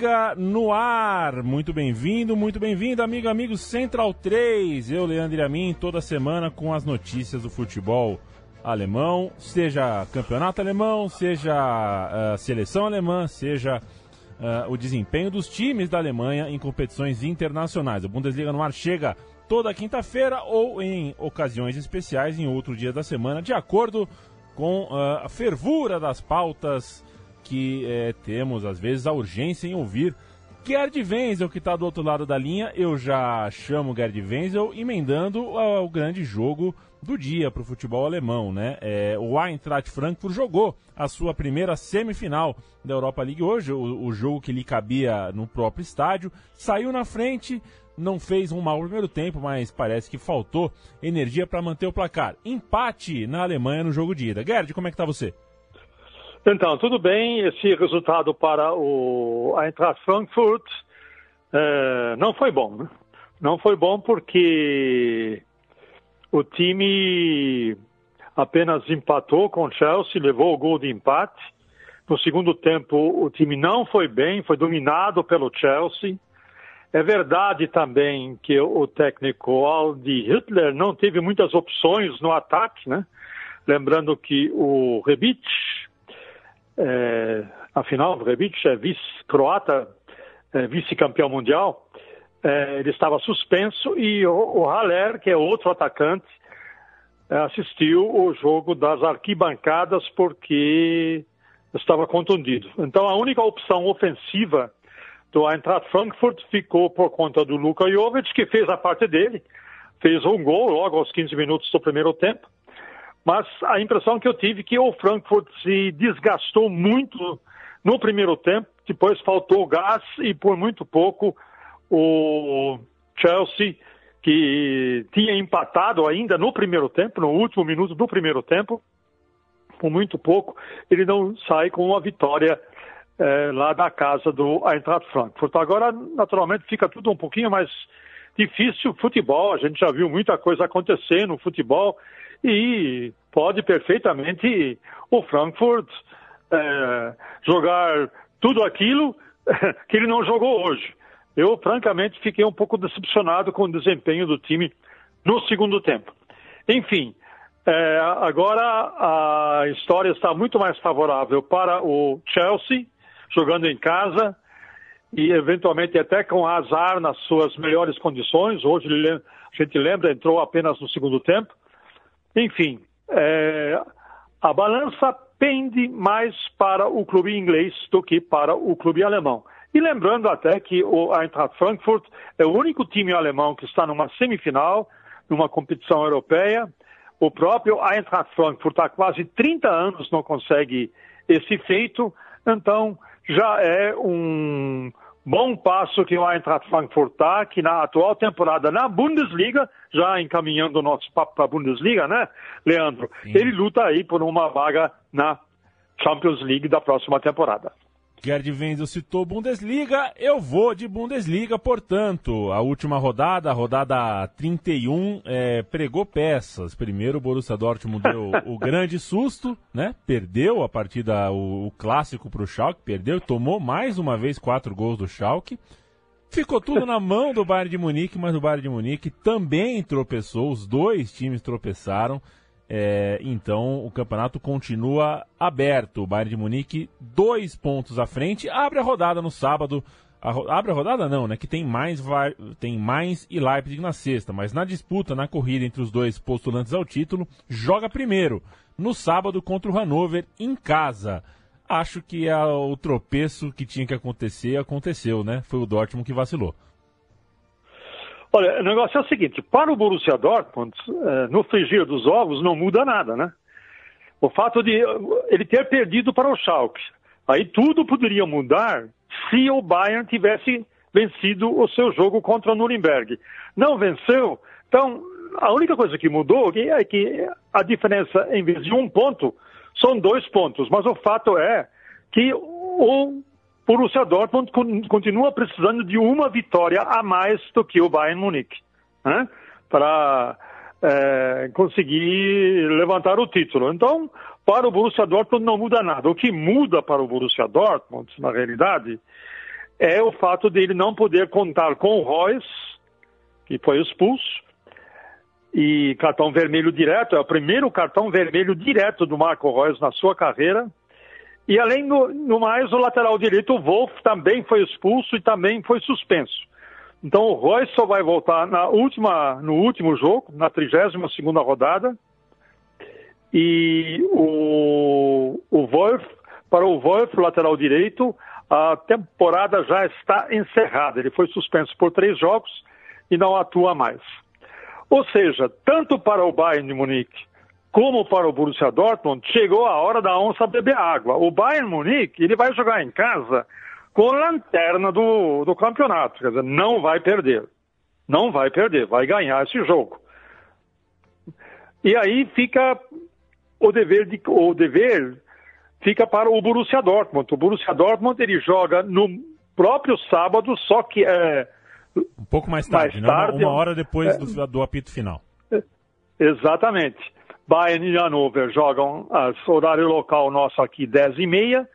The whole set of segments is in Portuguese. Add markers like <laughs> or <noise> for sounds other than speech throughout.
Bundesliga no ar. Muito bem-vindo, muito bem-vindo, amigo, amigo Central 3. Eu, Leandro Amin, toda semana com as notícias do futebol alemão, seja campeonato alemão, seja uh, seleção alemã, seja uh, o desempenho dos times da Alemanha em competições internacionais. O Bundesliga no ar chega toda quinta-feira ou em ocasiões especiais em outro dia da semana, de acordo com uh, a fervura das pautas que uh, temos, às vezes, a urgência em ouvir. Gerd Wenzel, que está do outro lado da linha, eu já chamo Gerd Wenzel, emendando uh, o grande jogo do dia para o futebol alemão, né? É, o Eintracht Frankfurt jogou a sua primeira semifinal da Europa League hoje, o, o jogo que lhe cabia no próprio estádio, saiu na frente, não fez um mau primeiro tempo, mas parece que faltou energia para manter o placar. Empate na Alemanha no jogo de ida. Gerd, como é que tá você? Então, tudo bem. Esse resultado para o Eintracht Frankfurt é, não foi bom. Né? Não foi bom porque o time apenas empatou com o Chelsea, levou o gol de empate. No segundo tempo, o time não foi bem, foi dominado pelo Chelsea. É verdade também que o técnico Aldi Hitler não teve muitas opções no ataque, né? Lembrando que o Rebic, é, afinal, o Rebic é vice-croata, é, vice-campeão mundial, é, ele estava suspenso e o, o Haller, que é outro atacante, assistiu o jogo das arquibancadas porque estava contundido. Então, a única opção ofensiva do Eintracht Frankfurt ficou por conta do Luka Jovic, que fez a parte dele, fez um gol logo aos 15 minutos do primeiro tempo. Mas a impressão que eu tive é que o Frankfurt se desgastou muito no primeiro tempo, depois faltou gás e por muito pouco o Chelsea, que tinha empatado ainda no primeiro tempo, no último minuto do primeiro tempo, por muito pouco, ele não sai com uma vitória é, lá da casa do Eintracht Frankfurt. Agora, naturalmente, fica tudo um pouquinho mais difícil futebol. A gente já viu muita coisa acontecer no futebol e pode perfeitamente o Frankfurt é, jogar tudo aquilo <laughs> que ele não jogou hoje. Eu, francamente, fiquei um pouco decepcionado com o desempenho do time no segundo tempo. Enfim, é, agora a história está muito mais favorável para o Chelsea, jogando em casa e eventualmente até com azar nas suas melhores condições. Hoje a gente lembra, entrou apenas no segundo tempo. Enfim, é, a balança pende mais para o clube inglês do que para o clube alemão. E lembrando até que o Eintracht Frankfurt é o único time alemão que está numa semifinal, numa competição europeia. O próprio Eintracht Frankfurt há quase 30 anos não consegue esse feito. Então, já é um bom passo que o Eintracht Frankfurt está, que na atual temporada na Bundesliga, já encaminhando o nosso papo para a Bundesliga, né, Leandro? Sim. Ele luta aí por uma vaga na Champions League da próxima temporada. Gerd Wenzel citou Bundesliga, eu vou de Bundesliga, portanto, a última rodada, a rodada 31, é, pregou peças. Primeiro o Borussia Dortmund deu <laughs> o grande susto, né? Perdeu a partida, o, o clássico para o Schalke, perdeu, tomou mais uma vez quatro gols do Schalke. Ficou tudo na mão do Bayern de Munique, mas o Bayern de Munique também tropeçou, os dois times tropeçaram. É, então o campeonato continua aberto. O Bayern de Munique, dois pontos à frente, abre a rodada no sábado. A, abre a rodada não, né? Que tem mais, tem mais e Leipzig na sexta, mas na disputa, na corrida entre os dois postulantes ao título, joga primeiro, no sábado contra o Hannover, em casa. Acho que a, o tropeço que tinha que acontecer aconteceu, né? Foi o Dortmund que vacilou. Olha, o negócio é o seguinte: para o Borussia Dortmund, eh, no frigir dos ovos não muda nada, né? O fato de ele ter perdido para o Schalke, aí tudo poderia mudar se o Bayern tivesse vencido o seu jogo contra o Nuremberg. Não venceu, então a única coisa que mudou é que a diferença, em vez de um ponto, são dois pontos. Mas o fato é que o Borussia Dortmund continua precisando de uma vitória a mais do que o Bayern Munique, né? para é, conseguir levantar o título. Então, para o Borussia Dortmund não muda nada. O que muda para o Borussia Dortmund, na realidade, é o fato dele não poder contar com o Royce, que foi expulso, e cartão vermelho direto, é o primeiro cartão vermelho direto do Marco Reus na sua carreira. E além do, mais, o lateral direito, o Wolf, também foi expulso e também foi suspenso. Então o Royce só vai voltar na última, no último jogo, na 32 segunda rodada. E o, o Wolf, para o Wolf, lateral direito, a temporada já está encerrada. Ele foi suspenso por três jogos e não atua mais. Ou seja, tanto para o Bayern de Munique como para o Borussia Dortmund, chegou a hora da onça beber água. O Bayern Munique, ele vai jogar em casa com a lanterna do, do campeonato, quer dizer, não vai perder. Não vai perder, vai ganhar esse jogo. E aí fica o dever, de, o dever fica para o Borussia Dortmund. O Borussia Dortmund ele joga no próprio sábado, só que é um pouco mais tarde, mais tarde né? uma, uma, hora depois é, do, do, apito final. Exatamente. Bayern e Hannover jogam as horário local nosso aqui 10 e meia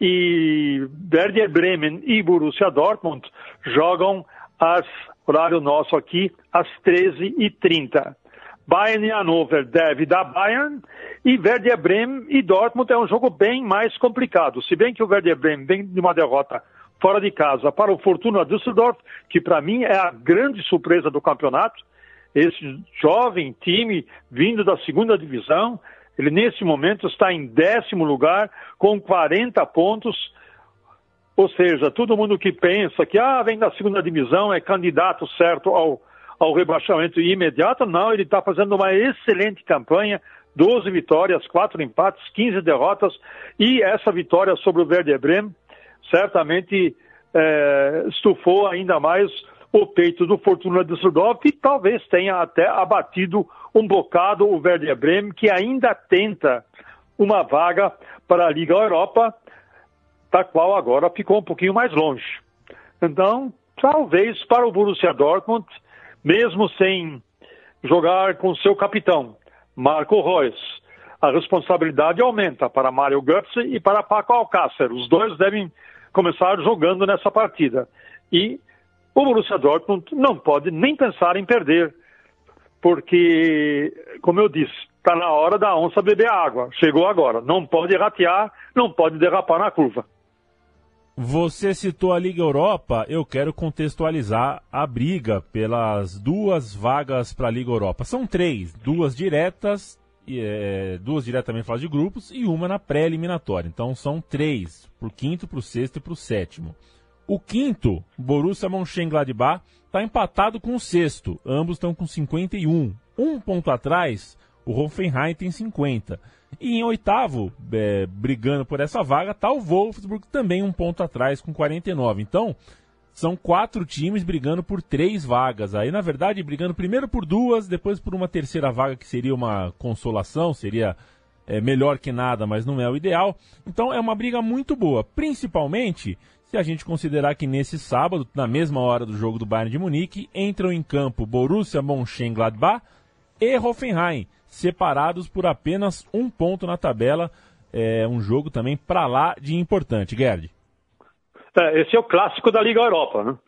e Werder Bremen e Borussia Dortmund jogam as horário nosso aqui às 13 e 30. Bayern e Hannover deve dar Bayern e Werder Bremen e Dortmund é um jogo bem mais complicado. Se bem que o Werder Bremen vem de uma derrota fora de casa para o Fortuna Düsseldorf, que para mim é a grande surpresa do campeonato. Esse jovem time vindo da segunda divisão, ele nesse momento está em décimo lugar com 40 pontos. Ou seja, todo mundo que pensa que ah, vem da segunda divisão é candidato certo ao, ao rebaixamento imediato, não, ele está fazendo uma excelente campanha, 12 vitórias, 4 empates, 15 derrotas, e essa vitória sobre o Werder Bremen certamente é, estufou ainda mais o peito do Fortuna Düsseldorf e talvez tenha até abatido um bocado o Werder Bremen, que ainda tenta uma vaga para a Liga Europa, da qual agora ficou um pouquinho mais longe. Então, talvez para o Borussia Dortmund, mesmo sem jogar com seu capitão, Marco Reus, a responsabilidade aumenta para Mário Götze e para Paco Alcácer. Os dois devem começar jogando nessa partida. E o Borussia Dortmund não pode nem pensar em perder, porque, como eu disse, está na hora da onça beber água. Chegou agora. Não pode ratear, não pode derrapar na curva. Você citou a Liga Europa, eu quero contextualizar a briga pelas duas vagas para a Liga Europa. São três, duas diretas é, duas diretamente fase de grupos e uma na pré-eliminatória. Então são três, para o quinto, para o sexto e para o sétimo. O quinto, Borussia Mönchengladbach, está empatado com o sexto. Ambos estão com 51. Um ponto atrás, o Hoffenheim tem 50. E em oitavo, é, brigando por essa vaga, está o Wolfsburg, também um ponto atrás, com 49. Então, são quatro times brigando por três vagas. Aí, na verdade, brigando primeiro por duas, depois por uma terceira vaga que seria uma consolação, seria é, melhor que nada, mas não é o ideal. Então é uma briga muito boa, principalmente se a gente considerar que nesse sábado, na mesma hora do jogo do Bayern de Munique, entram em campo Borussia Mönchengladbach e Hoffenheim, separados por apenas um ponto na tabela. É um jogo também para lá de importante, Gerd. É, esse é o clássico da Liga Europa, né?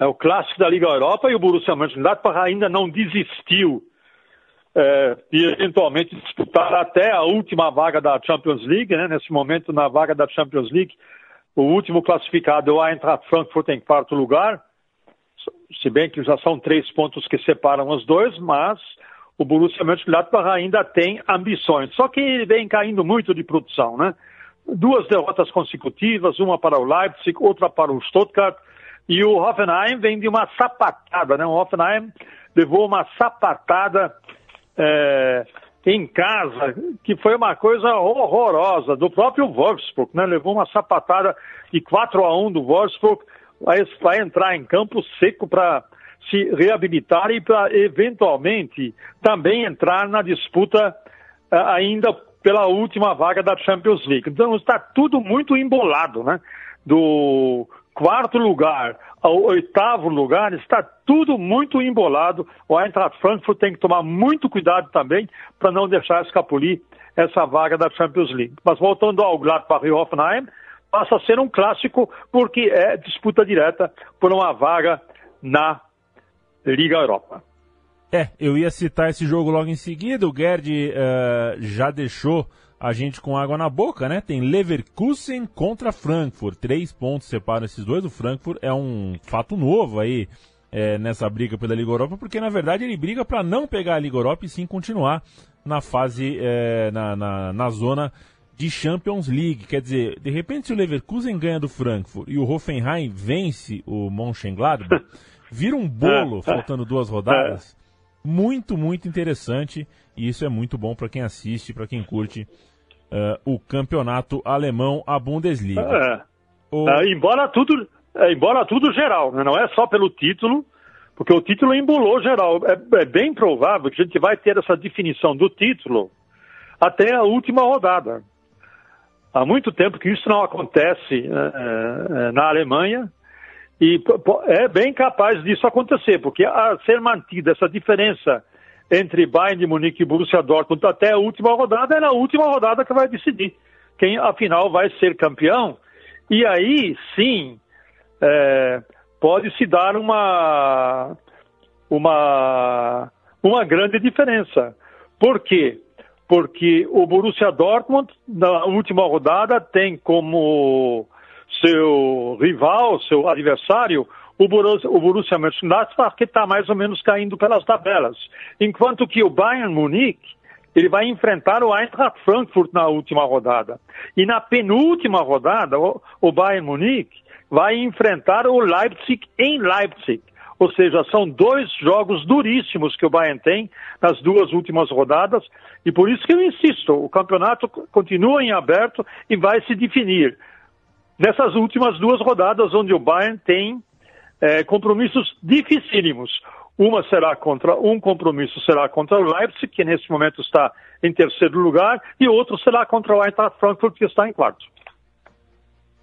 É o clássico da Liga Europa e o Borussia Mönchengladbach ainda não desistiu é, de eventualmente disputar até a última vaga da Champions League, né? Nesse momento, na vaga da Champions League, o último classificado é o Eintracht Frankfurt em quarto lugar, se bem que já são três pontos que separam os dois, mas o Borussia Mönchengladbach ainda tem ambições. Só que vem caindo muito de produção, né? duas derrotas consecutivas, uma para o Leipzig, outra para o Stuttgart, e o Hoffenheim vem de uma sapatada, né? O Hoffenheim levou uma sapatada é, em casa, que foi uma coisa horrorosa, do próprio Wolfsburg, né? Levou uma sapatada de 4 a 1 do Wolfsburg, vai, entrar em campo seco para se reabilitar e para eventualmente também entrar na disputa uh, ainda pela última vaga da Champions League. Então está tudo muito embolado, né? Do quarto lugar ao oitavo lugar, está tudo muito embolado. O Eintracht Frankfurt tem que tomar muito cuidado também para não deixar escapulir essa vaga da Champions League. Mas voltando ao Gladbach e Hoffenheim, passa a ser um clássico porque é disputa direta por uma vaga na Liga Europa. É, eu ia citar esse jogo logo em seguida. O Gerd uh, já deixou a gente com água na boca, né? Tem Leverkusen contra Frankfurt. Três pontos separam esses dois. O Frankfurt é um fato novo aí é, nessa briga pela Liga Europa, porque na verdade ele briga para não pegar a Liga Europa e sim continuar na fase, é, na, na, na, zona de Champions League. Quer dizer, de repente se o Leverkusen ganha do Frankfurt e o Hoffenheim vence o Mönchengladbach, <laughs> vira um bolo faltando duas rodadas. Muito, muito interessante e isso é muito bom para quem assiste, para quem curte uh, o campeonato alemão, a Bundesliga. É. O... É, embora tudo, é, embora tudo geral, né? não é só pelo título, porque o título embolou geral. É, é, bem provável que a gente vai ter essa definição do título até a última rodada. Há muito tempo que isso não acontece é, na Alemanha e é bem capaz disso acontecer, porque a ser mantida essa diferença entre Bayern de Munique e Borussia Dortmund até a última rodada, é na última rodada que vai decidir quem afinal vai ser campeão. E aí sim é, pode se dar uma, uma, uma grande diferença. Por quê? Porque o Borussia Dortmund, na última rodada, tem como seu rival, seu adversário, o Borussia, o Borussia Mönchengladbach que está mais ou menos caindo pelas tabelas, enquanto que o Bayern Munique ele vai enfrentar o Eintracht Frankfurt na última rodada. E na penúltima rodada, o, o Bayern Munique vai enfrentar o Leipzig em Leipzig. Ou seja, são dois jogos duríssimos que o Bayern tem nas duas últimas rodadas, e por isso que eu insisto, o campeonato continua em aberto e vai se definir nessas últimas duas rodadas, onde o Bayern tem é, compromissos dificílimos. Uma será contra um compromisso será contra o Leipzig, que nesse momento está em terceiro lugar, e outro será contra o Eintracht Frankfurt, que está em quarto.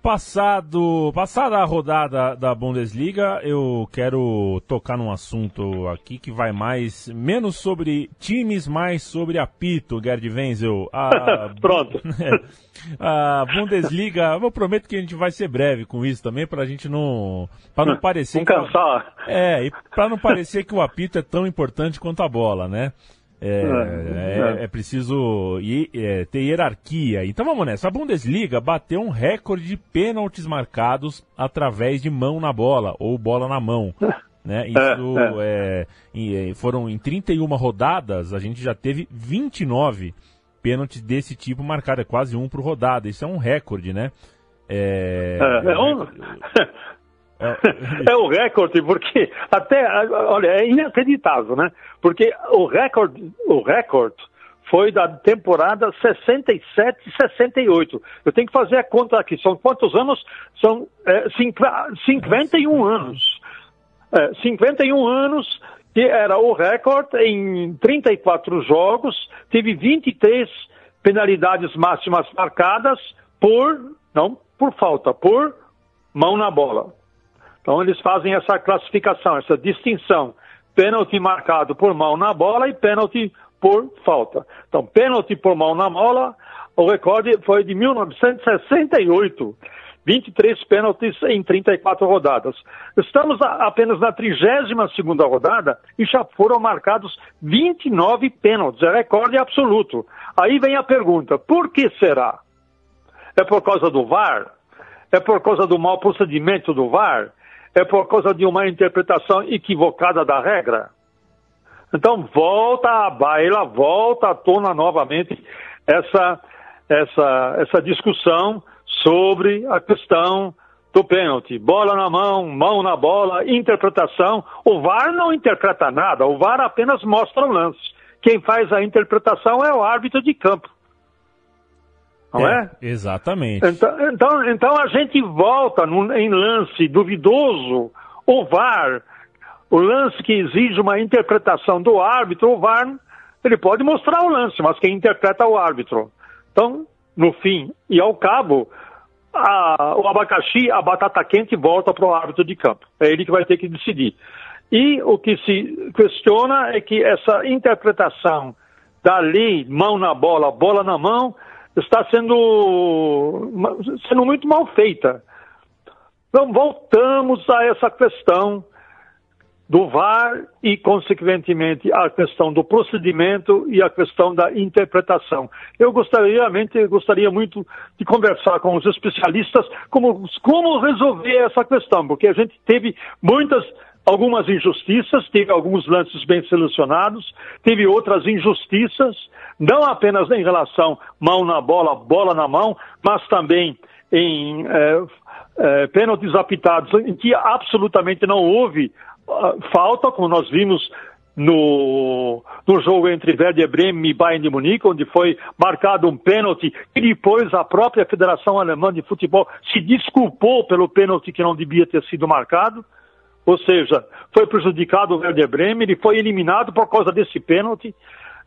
Passado, passada a rodada da Bundesliga, eu quero tocar num assunto aqui que vai mais, menos sobre times, mais sobre apito, Gerd Wenzel. A, <laughs> Pronto. <laughs> a Bundesliga, eu prometo que a gente vai ser breve com isso também, para a gente não, para não parecer não cansar. Que, é, e para não parecer que o apito é tão importante quanto a bola, né? É, é, é, é preciso é, ter hierarquia. Então vamos nessa. A Bundesliga bateu um recorde de pênaltis marcados através de mão na bola ou bola na mão. <laughs> Né? Isso é, é, foram em 31 rodadas, a gente já teve 29 pênaltis desse tipo marcados, é quase um por rodada. Isso é um recorde, né? É, é, um... <laughs> É, <laughs> é o recorde, porque até, olha, é inacreditável, né? Porque o recorde, o recorde foi da temporada 67 68. Eu tenho que fazer a conta aqui. São quantos anos? São é, 51 anos. É, 51 anos que era o recorde em 34 jogos, teve 23 penalidades máximas marcadas por, não por falta, por mão na bola. Então eles fazem essa classificação, essa distinção. Pênalti marcado por mão na bola e pênalti por falta. Então, pênalti por mão na bola, o recorde foi de 1968. 23 pênaltis em 34 rodadas. Estamos apenas na 32 rodada e já foram marcados 29 pênaltis. É recorde absoluto. Aí vem a pergunta: por que será? É por causa do VAR? É por causa do mau procedimento do VAR? É por causa de uma interpretação equivocada da regra. Então volta à baila, volta à tona novamente essa, essa, essa discussão sobre a questão do pênalti. Bola na mão, mão na bola, interpretação. O VAR não interpreta nada, o VAR apenas mostra o lance. Quem faz a interpretação é o árbitro de campo não é? é? Exatamente. Então, então, então, a gente volta no, em lance duvidoso, o VAR, o lance que exige uma interpretação do árbitro, o VAR, ele pode mostrar o lance, mas quem interpreta é o árbitro. Então, no fim e ao cabo, a, o abacaxi, a batata quente volta para o árbitro de campo. É ele que vai ter que decidir. E o que se questiona é que essa interpretação da lei mão na bola, bola na mão, está sendo, sendo muito mal feita. Então, voltamos a essa questão do VAR e, consequentemente, a questão do procedimento e a questão da interpretação. Eu gostaria, realmente, gostaria muito de conversar com os especialistas como, como resolver essa questão, porque a gente teve muitas algumas injustiças, teve alguns lances bem selecionados, teve outras injustiças, não apenas em relação mão na bola, bola na mão, mas também em é, é, pênaltis apitados, em que absolutamente não houve uh, falta, como nós vimos no, no jogo entre Werder Bremen e Bayern de Munique, onde foi marcado um pênalti e depois a própria Federação Alemã de Futebol se desculpou pelo pênalti que não devia ter sido marcado. Ou seja, foi prejudicado o Werder Bremen, ele foi eliminado por causa desse pênalti.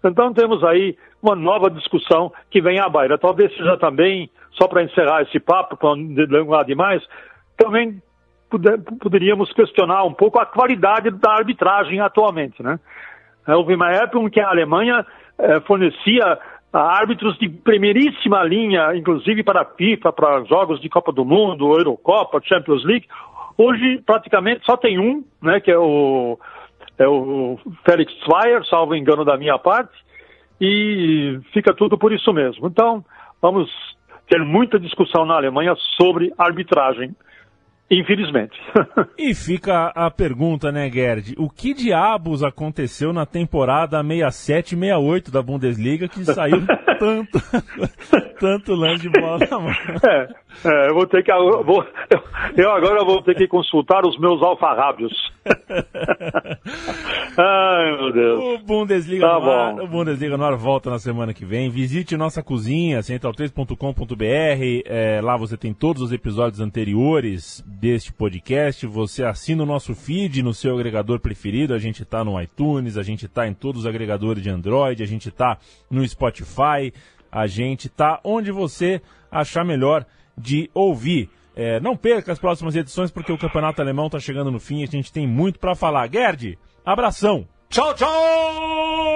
Então temos aí uma nova discussão que vem à baila. Talvez seja também, só para encerrar esse papo, para não demais, também poderíamos questionar um pouco a qualidade da arbitragem atualmente. Né? Houve uma época em que a Alemanha eh, fornecia árbitros de primeiríssima linha, inclusive para a FIFA, para jogos de Copa do Mundo, Eurocopa, Champions League. Hoje, praticamente, só tem um, né, que é o, é o Felix Zweier, salvo engano da minha parte, e fica tudo por isso mesmo. Então, vamos ter muita discussão na Alemanha sobre arbitragem. Infelizmente. <laughs> e fica a pergunta, né, Gerd? O que diabos aconteceu na temporada 67-68 da Bundesliga que saiu <laughs> tanto, tanto lance de bola na mão? É, é, eu vou ter que. Eu, vou, eu, eu, agora vou ter que consultar os meus alfarrábios. <laughs> Ai, meu Deus. O Bundesliga, tá no ar, o Bundesliga no ar volta na semana que vem. Visite nossa cozinha, central3.com.br. É, lá você tem todos os episódios anteriores deste podcast. Você assina o nosso feed no seu agregador preferido. A gente está no iTunes, a gente está em todos os agregadores de Android, a gente está no Spotify, a gente está onde você achar melhor de ouvir. É, não perca as próximas edições porque o Campeonato Alemão está chegando no fim e a gente tem muito para falar. Gerd, abração! Tchau, tchau!